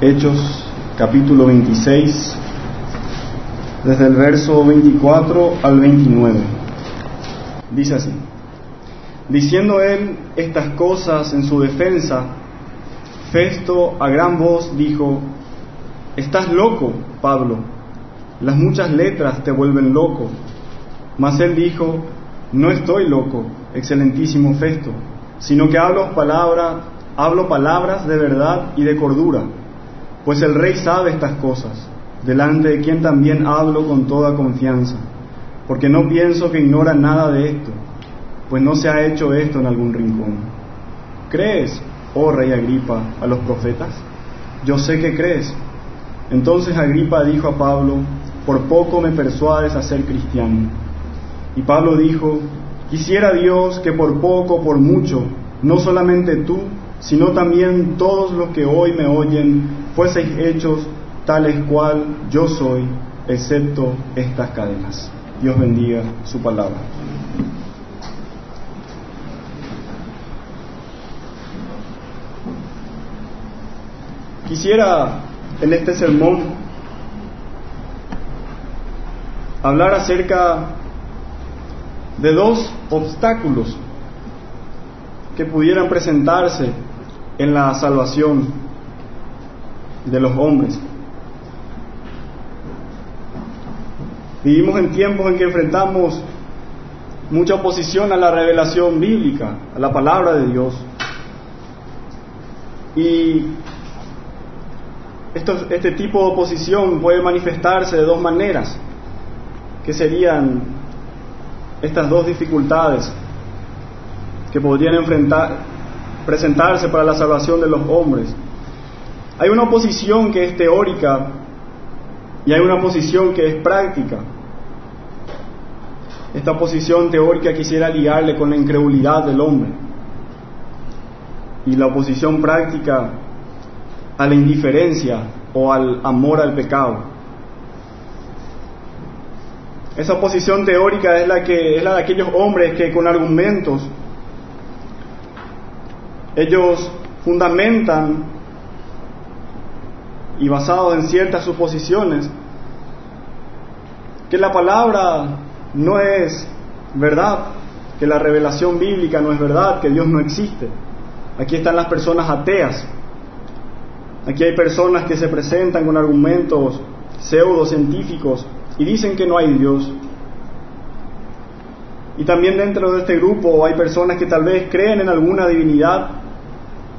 Hechos capítulo 26, desde el verso 24 al 29. Dice así, diciendo él estas cosas en su defensa, Festo a gran voz dijo, Estás loco, Pablo, las muchas letras te vuelven loco. Mas él dijo, No estoy loco, excelentísimo Festo, sino que hablo palabras, hablo palabras de verdad y de cordura pues el rey sabe estas cosas, delante de quien también hablo con toda confianza, porque no pienso que ignora nada de esto, pues no se ha hecho esto en algún rincón. ¿Crees, oh rey Agripa, a los profetas? Yo sé que crees. Entonces Agripa dijo a Pablo, por poco me persuades a ser cristiano. Y Pablo dijo, quisiera Dios que por poco, por mucho, no solamente tú, sino también todos los que hoy me oyen fueseis hechos tales cual yo soy, excepto estas cadenas. Dios bendiga su palabra. Quisiera en este sermón hablar acerca de dos obstáculos que pudieran presentarse en la salvación de los hombres. Vivimos en tiempos en que enfrentamos mucha oposición a la revelación bíblica, a la palabra de Dios. Y este tipo de oposición puede manifestarse de dos maneras, que serían estas dos dificultades que podrían enfrentar, presentarse para la salvación de los hombres. Hay una oposición que es teórica y hay una oposición que es práctica. Esta oposición teórica quisiera ligarle con la incredulidad del hombre y la oposición práctica a la indiferencia o al amor al pecado. Esa oposición teórica es la que es la de aquellos hombres que con argumentos ellos fundamentan y basados en ciertas suposiciones, que la palabra no es verdad, que la revelación bíblica no es verdad, que Dios no existe. Aquí están las personas ateas. Aquí hay personas que se presentan con argumentos pseudocientíficos y dicen que no hay Dios. Y también dentro de este grupo hay personas que tal vez creen en alguna divinidad,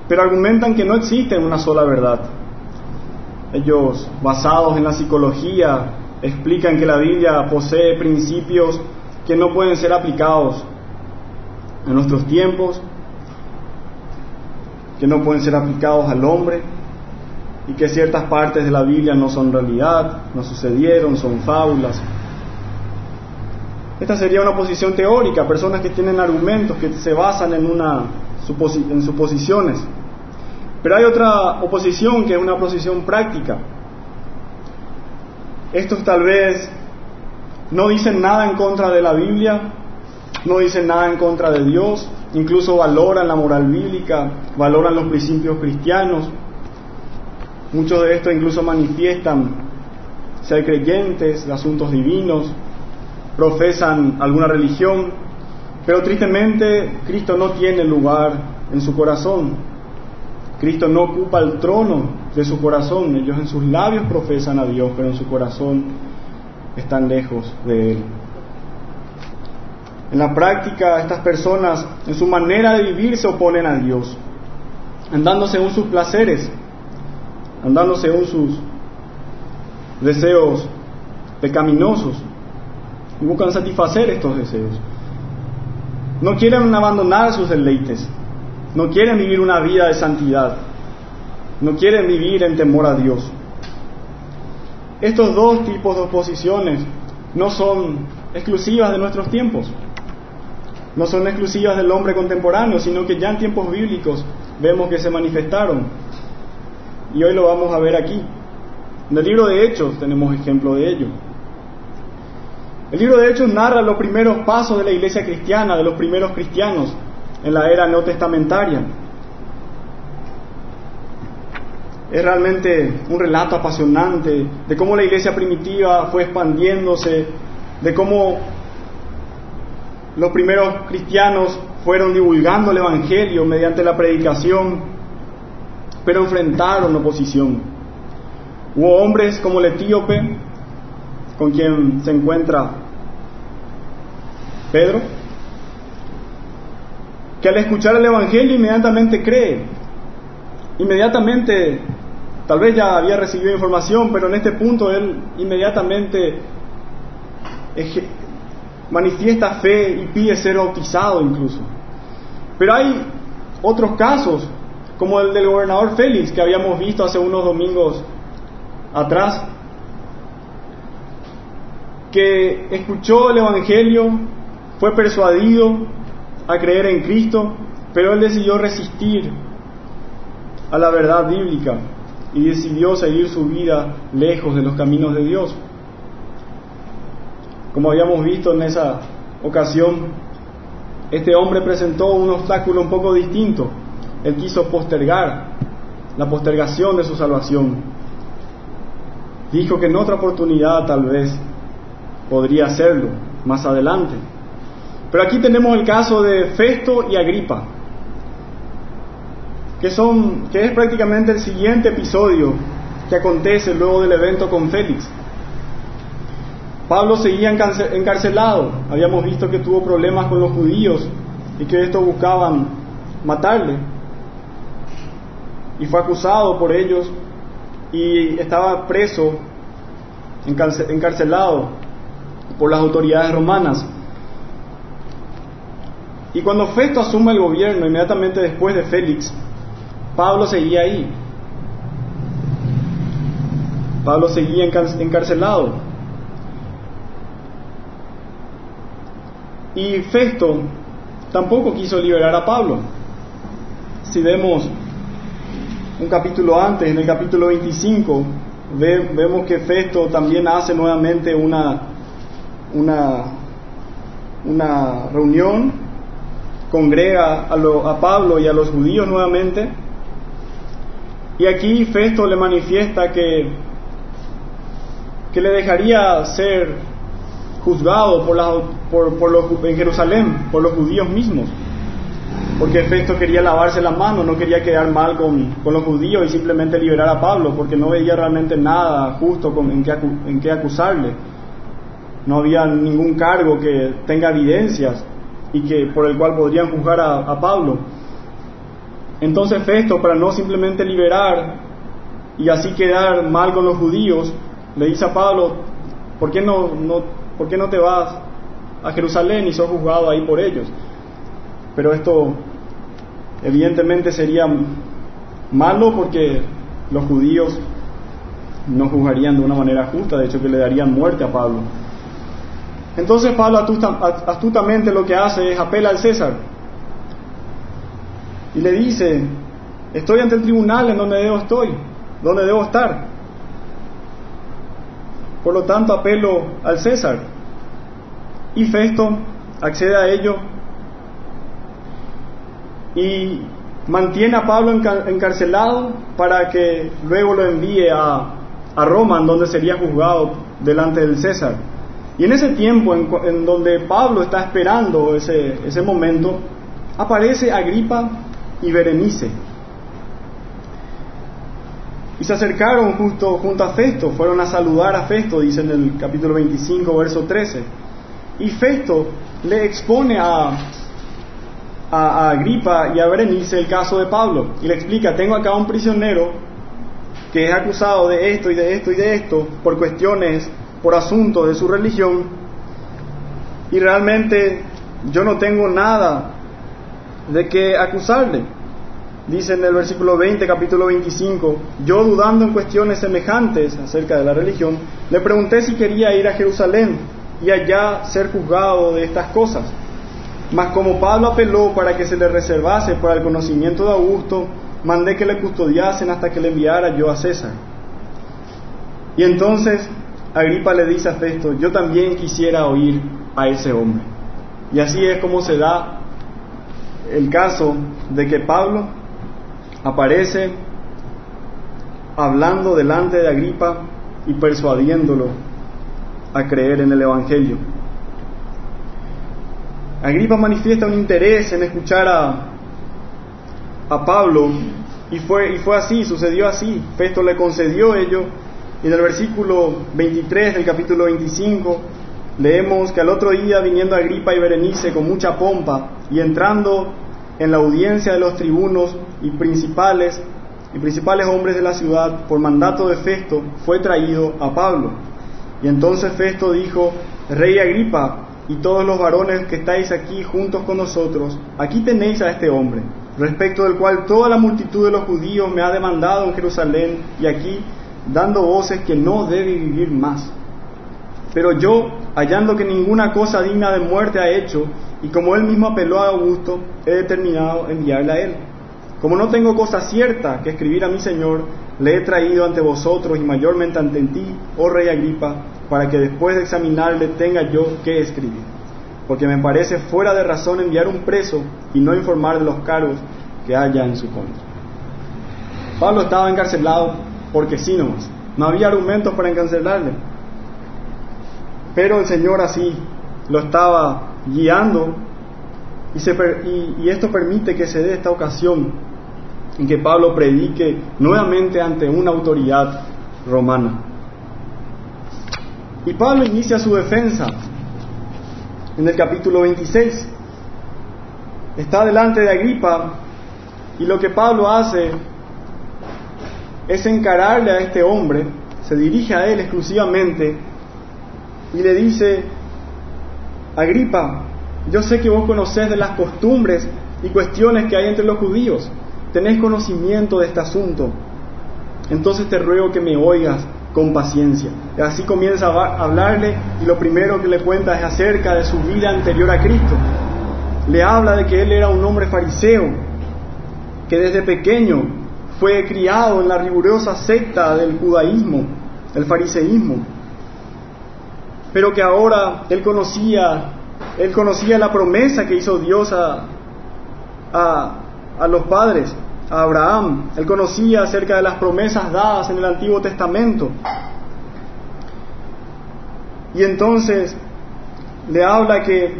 pero argumentan que no existe una sola verdad. Ellos, basados en la psicología, explican que la Biblia posee principios que no pueden ser aplicados en nuestros tiempos, que no pueden ser aplicados al hombre y que ciertas partes de la Biblia no son realidad, no sucedieron, son fábulas. Esta sería una posición teórica, personas que tienen argumentos que se basan en, una, en suposiciones. Pero hay otra oposición que es una oposición práctica. Estos tal vez no dicen nada en contra de la Biblia, no dicen nada en contra de Dios, incluso valoran la moral bíblica, valoran los principios cristianos. Muchos de estos incluso manifiestan ser creyentes de asuntos divinos, profesan alguna religión, pero tristemente Cristo no tiene lugar en su corazón. Cristo no ocupa el trono de su corazón. Ellos en sus labios profesan a Dios, pero en su corazón están lejos de Él. En la práctica, estas personas, en su manera de vivir, se oponen a Dios, andando según sus placeres, andando según sus deseos pecaminosos, y buscan satisfacer estos deseos. No quieren abandonar sus deleites, no quieren vivir una vida de santidad, no quieren vivir en temor a Dios. Estos dos tipos de oposiciones no son exclusivas de nuestros tiempos, no son exclusivas del hombre contemporáneo, sino que ya en tiempos bíblicos vemos que se manifestaron. Y hoy lo vamos a ver aquí. En el libro de Hechos tenemos ejemplo de ello. El libro de Hechos narra los primeros pasos de la iglesia cristiana, de los primeros cristianos, en la era no testamentaria. es realmente un relato apasionante de cómo la iglesia primitiva fue expandiéndose, de cómo los primeros cristianos fueron divulgando el Evangelio mediante la predicación, pero enfrentaron oposición. Hubo hombres como el etíope, con quien se encuentra Pedro, que al escuchar el Evangelio inmediatamente cree, inmediatamente, tal vez ya había recibido información, pero en este punto él inmediatamente manifiesta fe y pide ser bautizado incluso. Pero hay otros casos, como el del gobernador Félix, que habíamos visto hace unos domingos atrás, que escuchó el Evangelio, fue persuadido a creer en Cristo, pero él decidió resistir a la verdad bíblica y decidió seguir su vida lejos de los caminos de Dios. Como habíamos visto en esa ocasión, este hombre presentó un obstáculo un poco distinto. Él quiso postergar la postergación de su salvación. Dijo que en otra oportunidad tal vez podría hacerlo más adelante. Pero aquí tenemos el caso de Festo y Agripa, que, son, que es prácticamente el siguiente episodio que acontece luego del evento con Félix. Pablo seguía encarcelado, habíamos visto que tuvo problemas con los judíos y que estos buscaban matarle. Y fue acusado por ellos y estaba preso, encarcelado por las autoridades romanas. Y cuando Festo asume el gobierno, inmediatamente después de Félix, Pablo seguía ahí. Pablo seguía encarcelado. Y Festo tampoco quiso liberar a Pablo. Si vemos un capítulo antes, en el capítulo 25, vemos que Festo también hace nuevamente una, una, una reunión, congrega a, a Pablo y a los judíos nuevamente, y aquí Festo le manifiesta que, que le dejaría ser juzgado por, por los, en Jerusalén por los judíos mismos, porque Festo quería lavarse las manos, no quería quedar mal con, con, los judíos y simplemente liberar a Pablo, porque no veía realmente nada justo con, en, qué, en qué acusarle. No había ningún cargo que tenga evidencias y que por el cual podrían juzgar a, a Pablo. Entonces Festo, para no simplemente liberar y así quedar mal con los judíos, le dice a Pablo, ¿por qué no, no ¿por qué no te vas a Jerusalén y sos juzgado ahí por ellos? Pero esto evidentemente sería malo porque los judíos no juzgarían de una manera justa, de hecho que le darían muerte a Pablo. Entonces Pablo astutamente lo que hace es apela al César y le dice, estoy ante el tribunal en donde debo estoy, donde debo estar. Por lo tanto, apelo al César. Y Festo accede a ello y mantiene a Pablo encarcelado para que luego lo envíe a, Roma, en donde sería juzgado delante del César. Y en ese tiempo, en, donde Pablo está esperando ese, ese momento, aparece Agripa y Berenice y se acercaron justo junto a Festo, fueron a saludar a Festo, dice en el capítulo 25, verso 13. Y Festo le expone a, Agripa y a Berenice el caso de Pablo y le explica, tengo acá un prisionero que es acusado de esto y de esto y de esto por cuestiones, por asuntos de su religión y realmente yo no tengo nada de qué acusarle dice en el versículo 20, capítulo 25, yo dudando en cuestiones semejantes acerca de la religión, le pregunté si quería ir a Jerusalén y allá ser juzgado de estas cosas. Mas como Pablo apeló para que se le reservase para el conocimiento de Augusto, mandé que le custodiasen hasta que le enviara yo a César. Y entonces Agripa le dice a Festo, yo también quisiera oír a ese hombre. Y así es como se da el caso de que Pablo aparece hablando delante de Agripa y persuadiéndolo a creer en el Evangelio. Agripa manifiesta un interés en escuchar a, a Pablo y fue, y fue así, sucedió así. Festo le concedió ello y en el versículo 23 del capítulo 25 leemos que al otro día viniendo Agripa y Berenice con mucha pompa y entrando en la audiencia de los tribunos y principales y principales hombres de la ciudad por mandato de Festo fue traído a Pablo. Y entonces Festo dijo, Rey Agripa y todos los varones que estáis aquí juntos con nosotros, aquí tenéis a este hombre, respecto del cual toda la multitud de los judíos me ha demandado en Jerusalén y aquí dando voces que no debe vivir más. Pero yo, hallando que ninguna cosa digna de muerte ha hecho, y como él mismo apeló a Augusto, he determinado enviarle a él. Como no tengo cosa cierta que escribir a mi Señor, le he traído ante vosotros y mayormente ante ti, oh rey Agripa, para que después de examinarle tenga yo que escribir. Porque me parece fuera de razón enviar un preso y no informar de los cargos que haya en su contra. Pablo estaba encarcelado porque sí nomás. No había argumentos para encarcelarle. Pero el Señor así lo estaba guiando y, y, esto permite que se dé esta ocasión en que Pablo predique nuevamente ante una autoridad romana. Y Pablo inicia su defensa en el capítulo 26. Está delante de Agripa y lo que Pablo hace es encararle a este hombre, se dirige a él exclusivamente y le dice, Agripa, yo sé que vos conocés de las costumbres y cuestiones que hay entre los judíos, tenés conocimiento de este asunto, entonces te ruego que me oigas con paciencia. Y así comienza a hablarle y lo primero que le cuenta es acerca de su vida anterior a Cristo. Le habla de que él era un hombre fariseo, que desde pequeño fue criado en la rigurosa secta del judaísmo, el fariseísmo, pero que ahora él conocía, él conocía la promesa que hizo Dios a, a, los padres, a Abraham, él conocía acerca de las promesas dadas en el Antiguo Testamento. Y entonces le habla que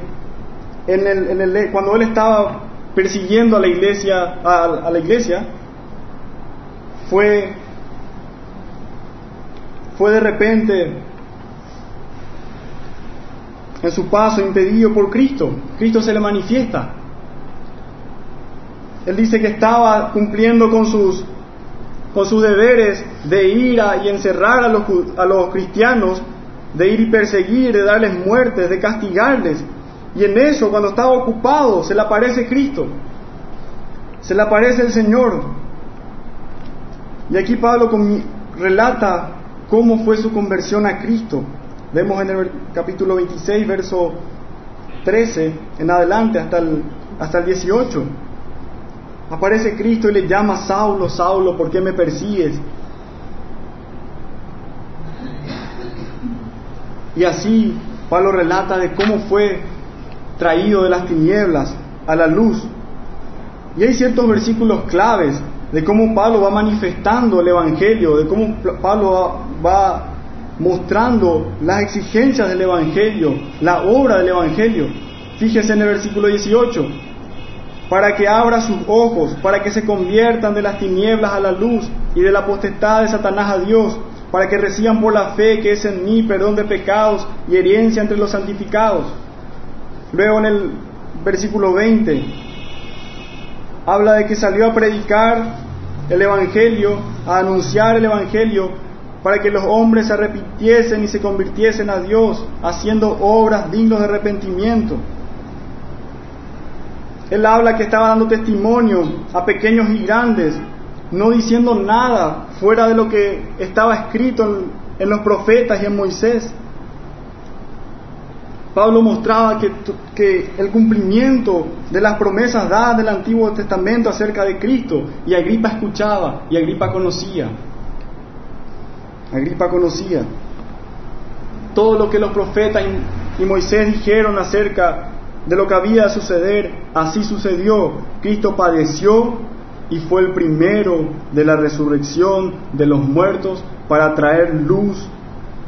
en el, cuando él estaba persiguiendo a la iglesia, a la iglesia, fue, fue de repente en su paso impedido por Cristo. Cristo se le manifiesta. Él dice que estaba cumpliendo con sus, con sus deberes de ir a, y encerrar a los, a los cristianos, de ir y perseguir, de darles muertes, de castigarles. Y en eso, cuando estaba ocupado, se le aparece Cristo, se le aparece el Señor, y aquí Pablo relata cómo fue su conversión a Cristo. Vemos en el capítulo 26, verso 13 en adelante hasta el, hasta el 18. Aparece Cristo y le llama Saulo, Saulo, ¿por qué me persigues? Y así Pablo relata de cómo fue traído de las tinieblas a la luz. Y hay ciertos versículos claves de cómo Pablo va manifestando el Evangelio, de cómo Pablo va, mostrando las exigencias del Evangelio, la obra del Evangelio. Fíjese en el versículo 18, para que abra sus ojos, para que se conviertan de las tinieblas a la luz y de la potestad de Satanás a Dios, para que reciban por la fe que es en mí perdón de pecados y herencia entre los santificados. Luego en el versículo 20, habla de que salió a predicar el Evangelio, a anunciar el Evangelio, para que los hombres se arrepintiesen y se convirtiesen a Dios, haciendo obras dignas de arrepentimiento. Él habla que estaba dando testimonio a pequeños y grandes, no diciendo nada fuera de lo que estaba escrito en, en los profetas y en Moisés. Pablo mostraba que, el cumplimiento de las promesas dadas del Antiguo Testamento acerca de Cristo, y Agripa escuchaba, y Agripa conocía. Agripa conocía todo lo que los profetas y, y Moisés dijeron acerca de lo que había de suceder, así sucedió. Cristo padeció, y fue el primero de la resurrección de los muertos para traer luz,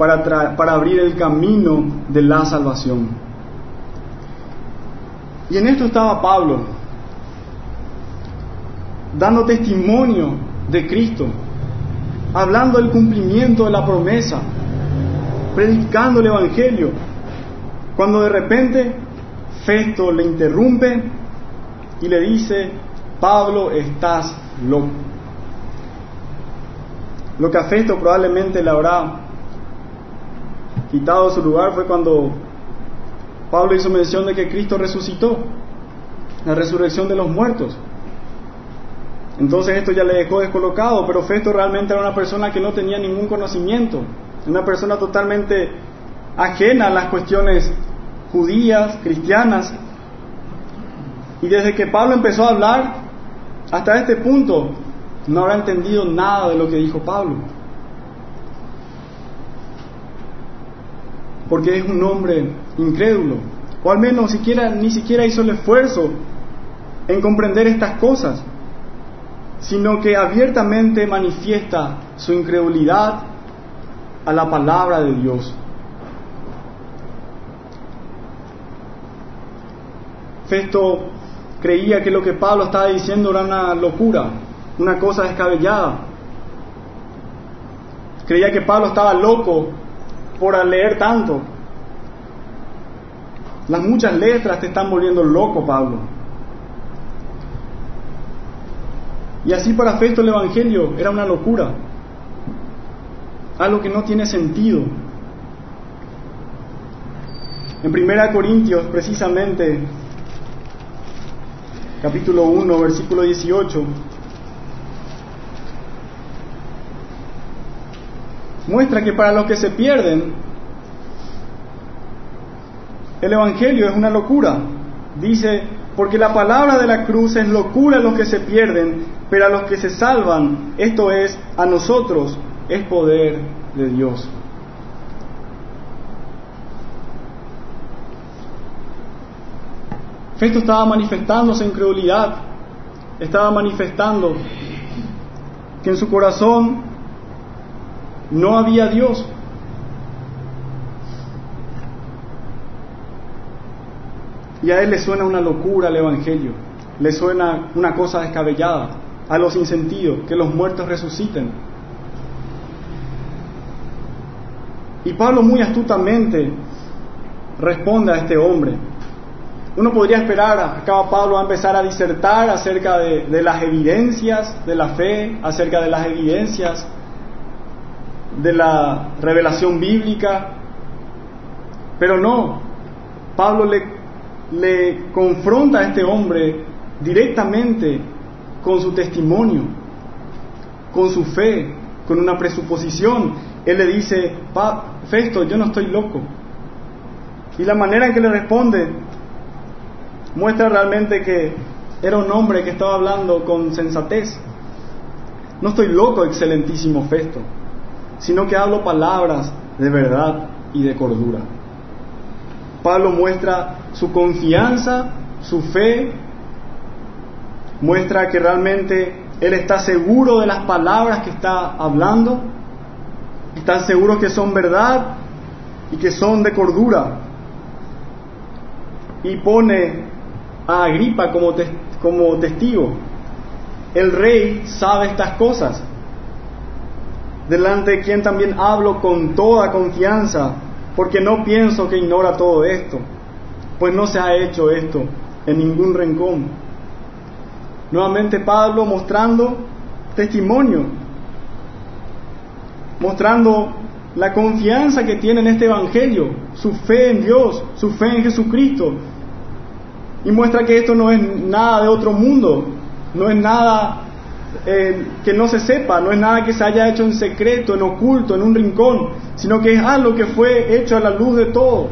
para, abrir el camino de la salvación. Y en esto estaba Pablo, dando testimonio de Cristo, hablando del cumplimiento de la promesa, predicando el Evangelio, cuando de repente Festo le interrumpe y le dice, Pablo, estás loco. Lo que a Festo probablemente le habrá quitado su lugar fue cuando Pablo hizo mención de que Cristo resucitó, la resurrección de los muertos. Entonces esto ya le dejó descolocado, pero Festo realmente era una persona que no tenía ningún conocimiento, una persona totalmente ajena a las cuestiones judías, cristianas. Y desde que Pablo empezó a hablar, hasta este punto, no habrá entendido nada de lo que dijo Pablo. Porque es un hombre incrédulo, o al menos siquiera, ni siquiera hizo el esfuerzo en comprender estas cosas, sino que abiertamente manifiesta su incredulidad a la palabra de Dios. Festo creía que lo que Pablo estaba diciendo era una locura, una cosa descabellada. Creía que Pablo estaba loco por leer tanto. Las muchas letras te están volviendo loco, Pablo. Y así para Festo el Evangelio era una locura, algo que no tiene sentido. En Primera Corintios, precisamente, capítulo 1, versículo 18, muestra que para los que se pierden, el Evangelio es una locura. Dice, porque la palabra de la cruz es locura a los que se pierden, pero a los que se salvan, esto es, a nosotros, es poder de Dios. Festo estaba manifestando su incredulidad, estaba manifestando que en su corazón no había Dios. Y a él le suena una locura el Evangelio, le suena una cosa descabellada, a los insentidos, que los muertos resuciten. Y Pablo muy astutamente responde a este hombre, uno podría esperar, acá Pablo a empezar a disertar acerca de, las evidencias de la fe, acerca de las evidencias de la revelación bíblica, pero no, Pablo le, le confronta a este hombre directamente con su testimonio, con su fe, con una presuposición. Él le dice, Festo, yo no estoy loco. Y la manera en que le responde muestra realmente que era un hombre que estaba hablando con sensatez. No estoy loco, excelentísimo Festo, sino que hablo palabras de verdad y de cordura. Pablo muestra su confianza, su fe, muestra que realmente él está seguro de las palabras que está hablando, está seguro que son verdad y que son de cordura. Y pone a Agripa como, como testigo. El rey sabe estas cosas, delante de quien también hablo con toda confianza, porque no pienso que ignora todo esto, pues no se ha hecho esto en ningún rincón. Nuevamente Pablo mostrando testimonio, mostrando la confianza que tiene en este Evangelio, su fe en Dios, su fe en Jesucristo, y muestra que esto no es nada de otro mundo, no es nada eh, que no se sepa, no es nada que se haya hecho en secreto, en oculto, en un rincón, sino que es algo que fue hecho a la luz de todos.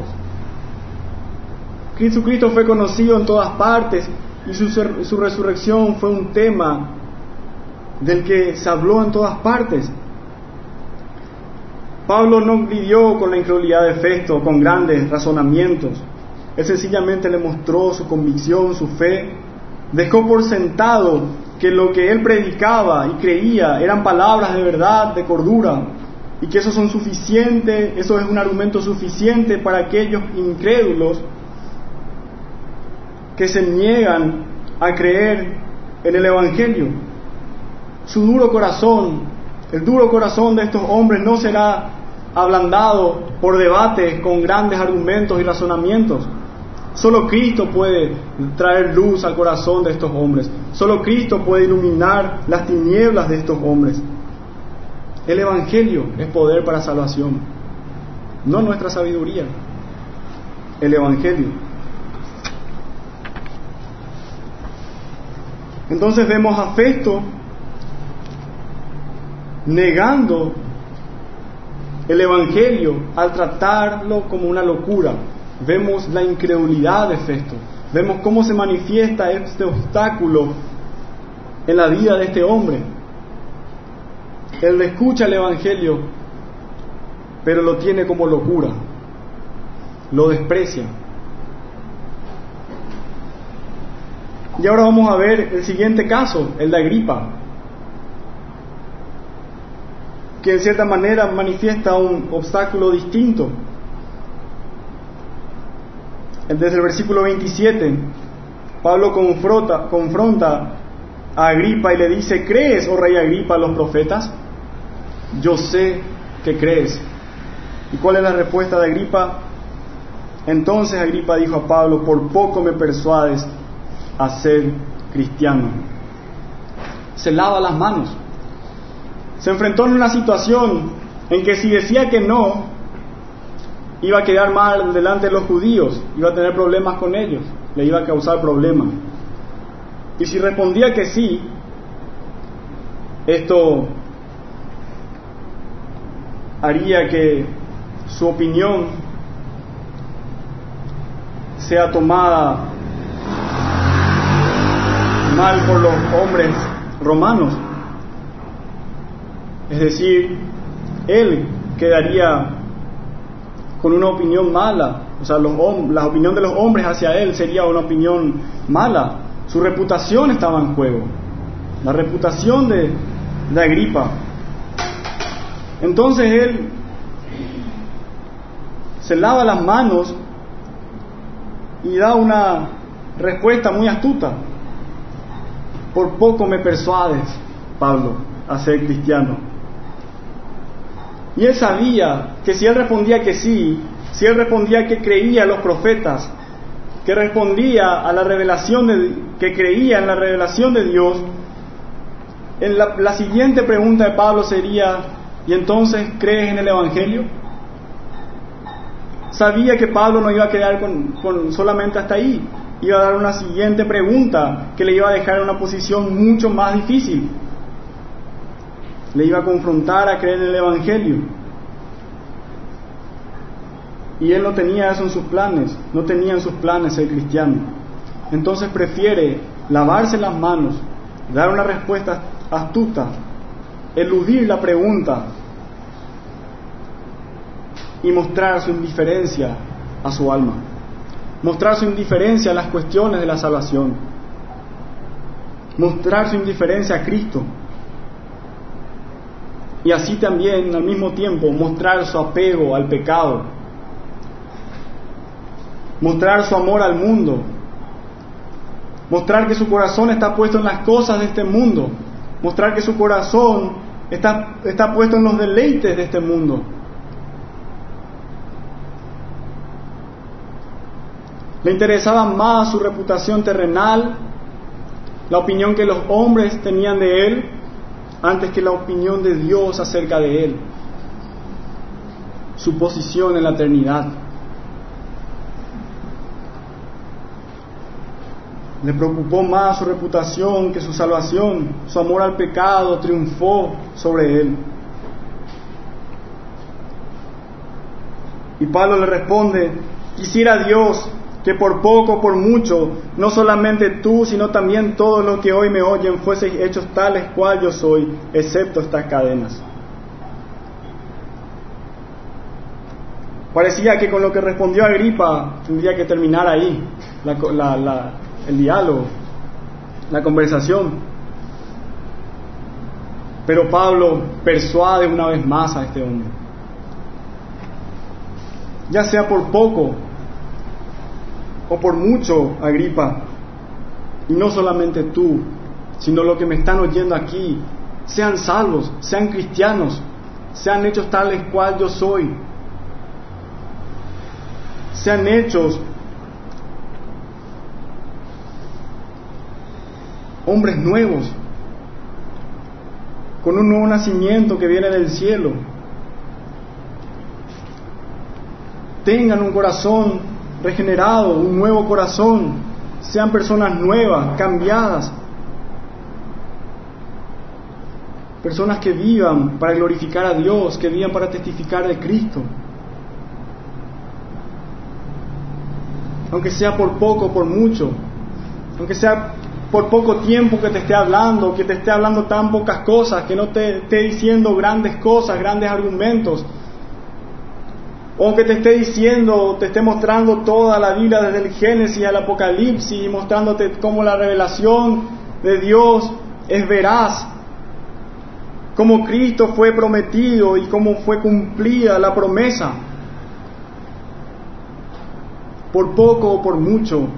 Jesucristo fue conocido en todas partes y su, su resurrección fue un tema del que se habló en todas partes. Pablo no vivió con la incredulidad de Festo, con grandes razonamientos. Él sencillamente le mostró su convicción, su fe, dejó por sentado que lo que él predicaba y creía eran palabras de verdad, de cordura, y que eso son suficientes, eso es un argumento suficiente para aquellos incrédulos que se niegan a creer en el Evangelio. Su duro corazón, el duro corazón de estos hombres no será ablandado por debates con grandes argumentos y razonamientos. Solo Cristo puede traer luz al corazón de estos hombres. Solo Cristo puede iluminar las tinieblas de estos hombres. El Evangelio es poder para salvación, no nuestra sabiduría. El Evangelio. Entonces vemos a negando el Evangelio al tratarlo como una locura. Vemos la incredulidad de Festo. Vemos cómo se manifiesta este obstáculo en la vida de este hombre. Él escucha el Evangelio, pero lo tiene como locura. Lo desprecia. Y ahora vamos a ver el siguiente caso, el de Agripa, que en cierta manera manifiesta un obstáculo distinto. Desde el versículo 27, Pablo confronta, a Agripa y le dice, ¿crees, oh rey Agripa, los profetas? Yo sé que crees. ¿Y cuál es la respuesta de Agripa? Entonces Agripa dijo a Pablo, por poco me persuades a ser cristiano. Se lava las manos. Se enfrentó en una situación en que si decía que no, iba a quedar mal delante de los judíos, iba a tener problemas con ellos, le iba a causar problemas. Y si respondía que sí, esto haría que su opinión sea tomada mal por los hombres romanos. Es decir, él quedaría con una opinión mala, o sea, los, la opinión de los hombres hacia él sería una opinión mala. Su reputación estaba en juego, la reputación de, de Agripa. Entonces él se lava las manos y da una respuesta muy astuta. Por poco me persuades, Pablo, a ser cristiano. Y él sabía que si él respondía que sí, si él respondía que creía a los profetas, que respondía a la revelación de, que creía en la revelación de Dios, en la, siguiente pregunta de Pablo sería, ¿y entonces crees en el Evangelio? Sabía que Pablo no iba a quedar con, con solamente hasta ahí, iba a dar una siguiente pregunta que le iba a dejar en una posición mucho más difícil. Le iba a confrontar a creer en el Evangelio. Y él no tenía eso en sus planes, no tenía en sus planes ser cristiano. Entonces prefiere lavarse las manos, dar una respuesta astuta, eludir la pregunta y mostrar su indiferencia a su alma mostrar su indiferencia a las cuestiones de la salvación, mostrar su indiferencia a Cristo y así también al mismo tiempo mostrar su apego al pecado, mostrar su amor al mundo, mostrar que su corazón está puesto en las cosas de este mundo, mostrar que su corazón está, está puesto en los deleites de este mundo. Le interesaba más su reputación terrenal, la opinión que los hombres tenían de él, antes que la opinión de Dios acerca de él, su posición en la eternidad. Le preocupó más su reputación que su salvación. Su amor al pecado triunfó sobre él. Y Pablo le responde, quisiera Dios que por poco, por mucho, no solamente tú, sino también todos los que hoy me oyen fueseis hechos tales cual yo soy, excepto estas cadenas. Parecía que con lo que respondió Agripa tendría que terminar ahí el diálogo, la conversación. Pero Pablo persuade una vez más a este hombre. Ya sea por poco o por mucho, Agripa, y no solamente tú, sino los que me están oyendo aquí, sean salvos, sean cristianos, sean hechos tales cual yo soy, sean hechos hombres nuevos, con un nuevo nacimiento que viene del cielo. Tengan un corazón regenerado, un nuevo corazón, sean personas nuevas, cambiadas, personas que vivan para glorificar a Dios, que vivan para testificar de Cristo. Aunque sea por poco, por mucho, aunque sea por poco tiempo que te esté hablando, que te esté hablando tan pocas cosas, que no te esté diciendo grandes cosas, grandes argumentos, o que te esté diciendo, te esté mostrando toda la Biblia desde el Génesis al Apocalipsis, mostrándote cómo la revelación de Dios es veraz, cómo Cristo fue prometido y cómo fue cumplida la promesa, por poco o por mucho,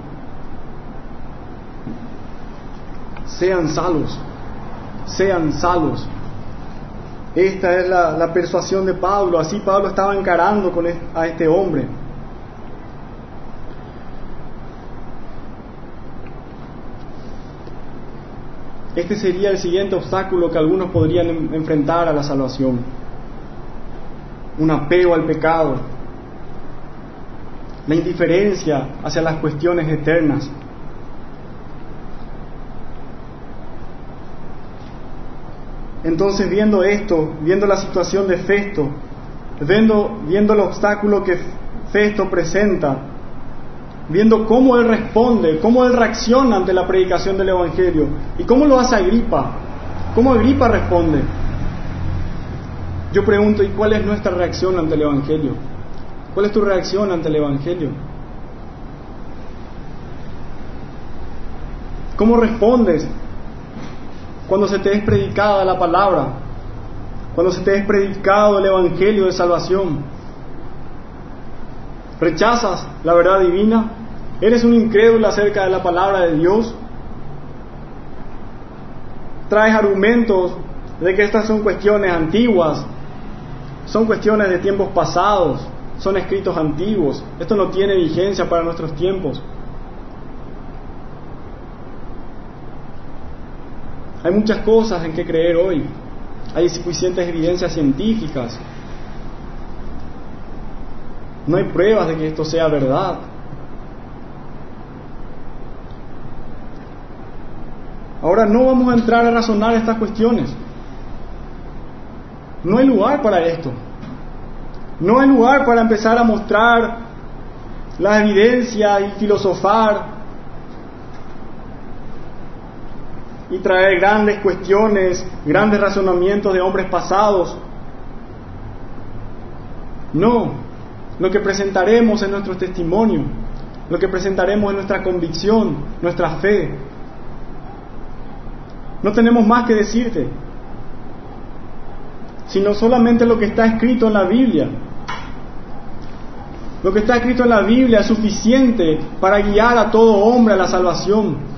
sean salvos, sean salvos. Esta es la, persuasión de Pablo, así Pablo estaba encarando con a este hombre. Este sería el siguiente obstáculo que algunos podrían enfrentar a la salvación. Un apego al pecado, la indiferencia hacia las cuestiones eternas, Entonces, viendo esto, viendo la situación de Festo, viendo, viendo el obstáculo que Festo presenta, viendo cómo él responde, cómo él reacciona ante la predicación del Evangelio y cómo lo hace Agripa, cómo Agripa responde. Yo pregunto, ¿y cuál es nuestra reacción ante el Evangelio? ¿Cuál es tu reacción ante el Evangelio? ¿Cómo respondes cuando se te es predicada la palabra, cuando se te es predicado el Evangelio de salvación. ¿Rechazas la verdad divina? ¿Eres un incrédulo acerca de la palabra de Dios? ¿Traes argumentos de que estas son cuestiones antiguas? Son cuestiones de tiempos pasados, son escritos antiguos. Esto no tiene vigencia para nuestros tiempos. Hay muchas cosas en que creer hoy. Hay suficientes evidencias científicas. No hay pruebas de que esto sea verdad. Ahora no vamos a entrar a razonar estas cuestiones. No hay lugar para esto. No hay lugar para empezar a mostrar la evidencia y filosofar y traer grandes cuestiones, grandes razonamientos de hombres pasados. No, lo que presentaremos es nuestro testimonio, lo que presentaremos es nuestra convicción, nuestra fe. No tenemos más que decirte, sino solamente lo que está escrito en la Biblia. Lo que está escrito en la Biblia es suficiente para guiar a todo hombre a la salvación.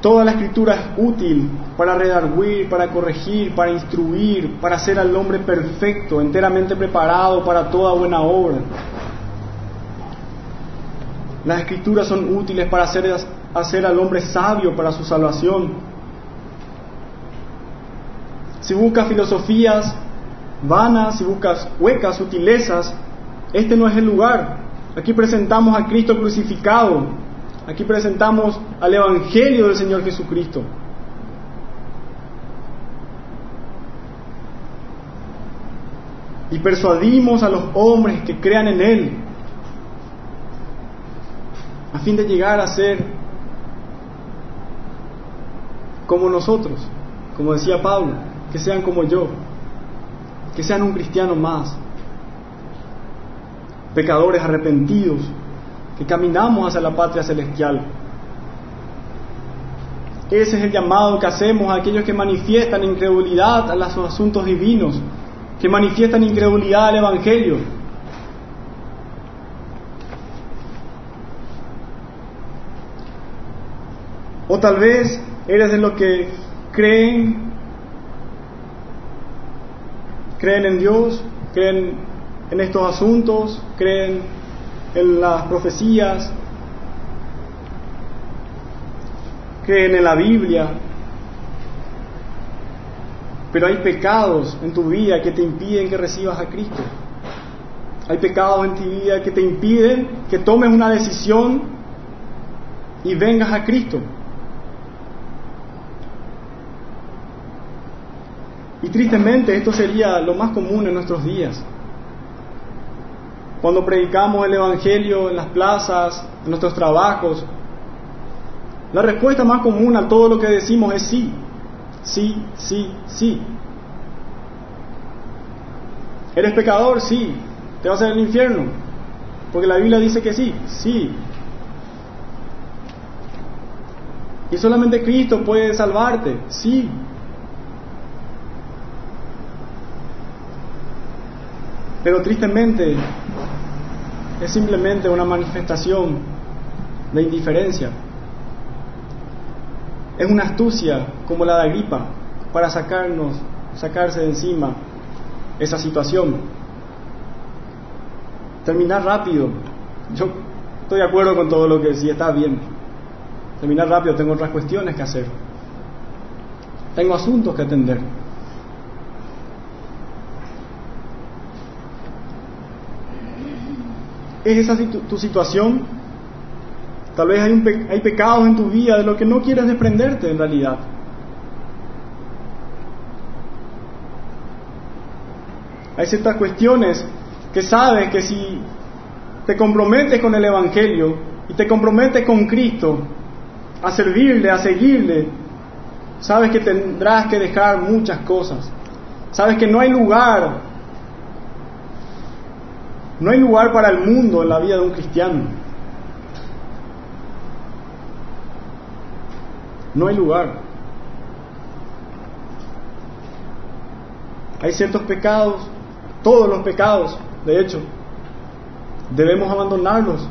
Toda la escritura es útil para redarguir, para corregir, para instruir, para hacer al hombre perfecto, enteramente preparado para toda buena obra. Las escrituras son útiles para hacer, al hombre sabio para su salvación. Si buscas filosofías vanas, si buscas huecas, sutilezas, este no es el lugar. Aquí presentamos a Cristo crucificado, Aquí presentamos al Evangelio del Señor Jesucristo. Y persuadimos a los hombres que crean en Él, a fin de llegar a ser como nosotros, como decía Pablo, que sean como yo, que sean un cristiano más, pecadores arrepentidos, que caminamos hacia la patria celestial. Ese es el llamado que hacemos a aquellos que manifiestan incredulidad a los asuntos divinos, que manifiestan incredulidad al Evangelio. O tal vez eres de los que creen, creen en Dios, creen en estos asuntos, creen en las profecías, creen en la Biblia, pero hay pecados en tu vida que te impiden que recibas a Cristo. Hay pecados en tu vida que te impiden que tomes una decisión y vengas a Cristo. Y tristemente esto sería lo más común en nuestros días. Cuando predicamos el Evangelio en las plazas, en nuestros trabajos, la respuesta más común a todo lo que decimos es sí, sí, sí, sí. ¿Eres pecador? Sí. ¿Te vas al infierno? Porque la Biblia dice que sí, sí. Y solamente Cristo puede salvarte, sí. Pero tristemente es simplemente una manifestación de indiferencia. Es una astucia como la de Agripa para sacarnos, sacarse de encima esa situación. Terminar rápido. Yo estoy de acuerdo con todo lo que decía, está bien. Terminar rápido, tengo otras cuestiones que hacer. Tengo asuntos que atender. ¿Es esa tu situación? Tal vez hay, hay pecados en tu vida de los que no quieres desprenderte en realidad. Hay ciertas cuestiones que sabes que si te comprometes con el Evangelio y te comprometes con Cristo a servirle, a seguirle, sabes que tendrás que dejar muchas cosas. Sabes que no hay lugar no hay lugar para el mundo en la vida de un cristiano. No hay lugar. Hay ciertos pecados, todos los pecados, de hecho, debemos abandonarlos.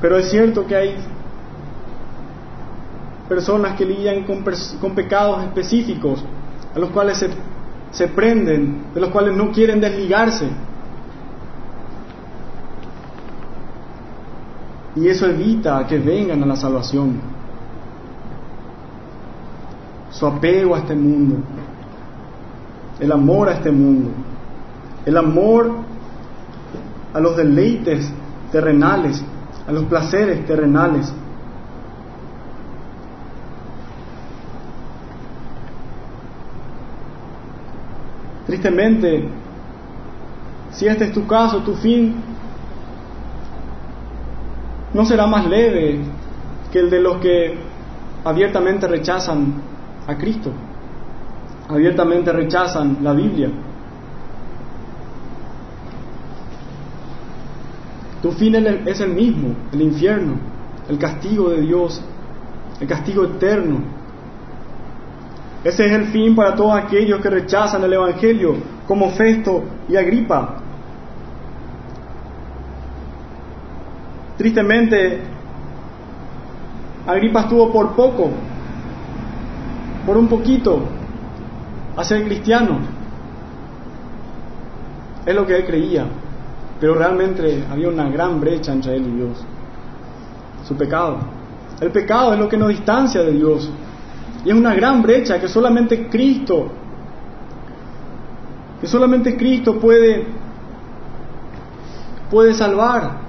Pero es cierto que hay personas que lidian con, pecados específicos a los cuales se se prenden, de los cuales no quieren desligarse. Y eso evita que vengan a la salvación. Su apego a este mundo, el amor a este mundo, el amor a los deleites terrenales, a los placeres terrenales. Tristemente, si este es tu caso, tu fin no será más leve que el de los que abiertamente rechazan a Cristo, abiertamente rechazan la Biblia. Tu fin es el mismo, el infierno, el castigo de Dios, el castigo eterno. Ese es el fin para todos aquellos que rechazan el Evangelio, como Festo y Agripa. Tristemente, Agripa estuvo por poco, por un poquito, a ser cristiano. Es lo que él creía, pero realmente había una gran brecha entre él y Dios. Su pecado. El pecado es lo que nos distancia de Dios. Y es una gran brecha que solamente Cristo, que solamente Cristo puede, puede salvar.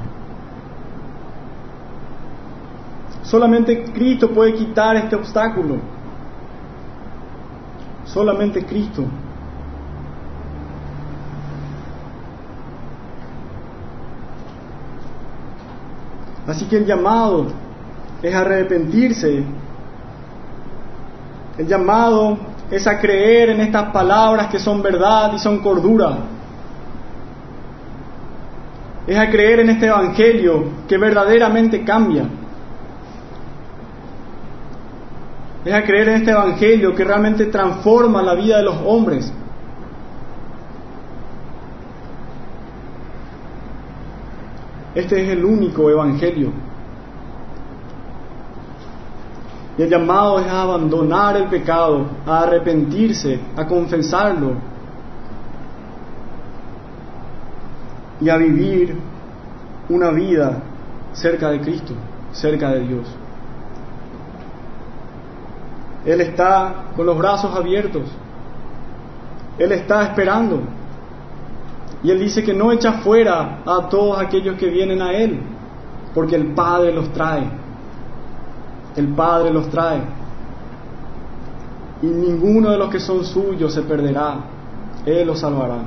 Solamente Cristo puede quitar este obstáculo. Solamente Cristo. Así que el llamado es arrepentirse el llamado es a creer en estas palabras que son verdad y son cordura. Es a creer en este Evangelio que verdaderamente cambia. Es a creer en este Evangelio que realmente transforma la vida de los hombres. Este es el único Evangelio. Y el llamado es a abandonar el pecado, a arrepentirse, a confesarlo y a vivir una vida cerca de Cristo, cerca de Dios. Él está con los brazos abiertos. Él está esperando. Y Él dice que no echa fuera a todos aquellos que vienen a Él, porque el Padre los trae. El Padre los trae. Y ninguno de los que son suyos se perderá. Él los salvará.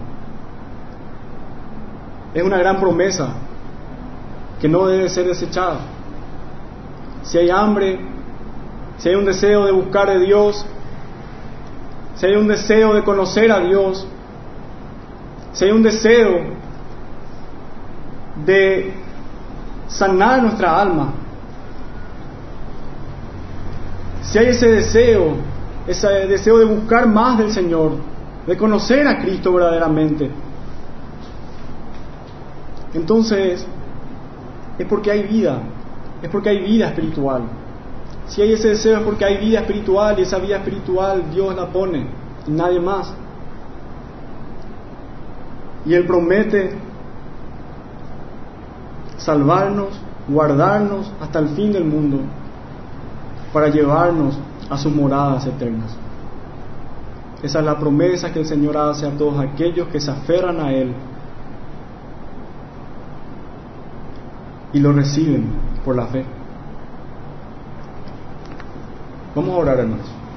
Es una gran promesa que no debe ser desechada. Si hay hambre, si hay un deseo de buscar a Dios, si hay un deseo de conocer a Dios, si hay un deseo de sanar nuestra alma, si hay ese deseo, ese deseo de buscar más del Señor, de conocer a Cristo verdaderamente, entonces es porque hay vida, es porque hay vida espiritual. Si hay ese deseo es porque hay vida espiritual y esa vida espiritual Dios la pone y nadie más. Y Él promete salvarnos, guardarnos hasta el fin del mundo para llevarnos a sus moradas eternas. Esa es la promesa que el Señor hace a todos aquellos que se aferran a Él y lo reciben por la fe. Vamos a orar, hermanos.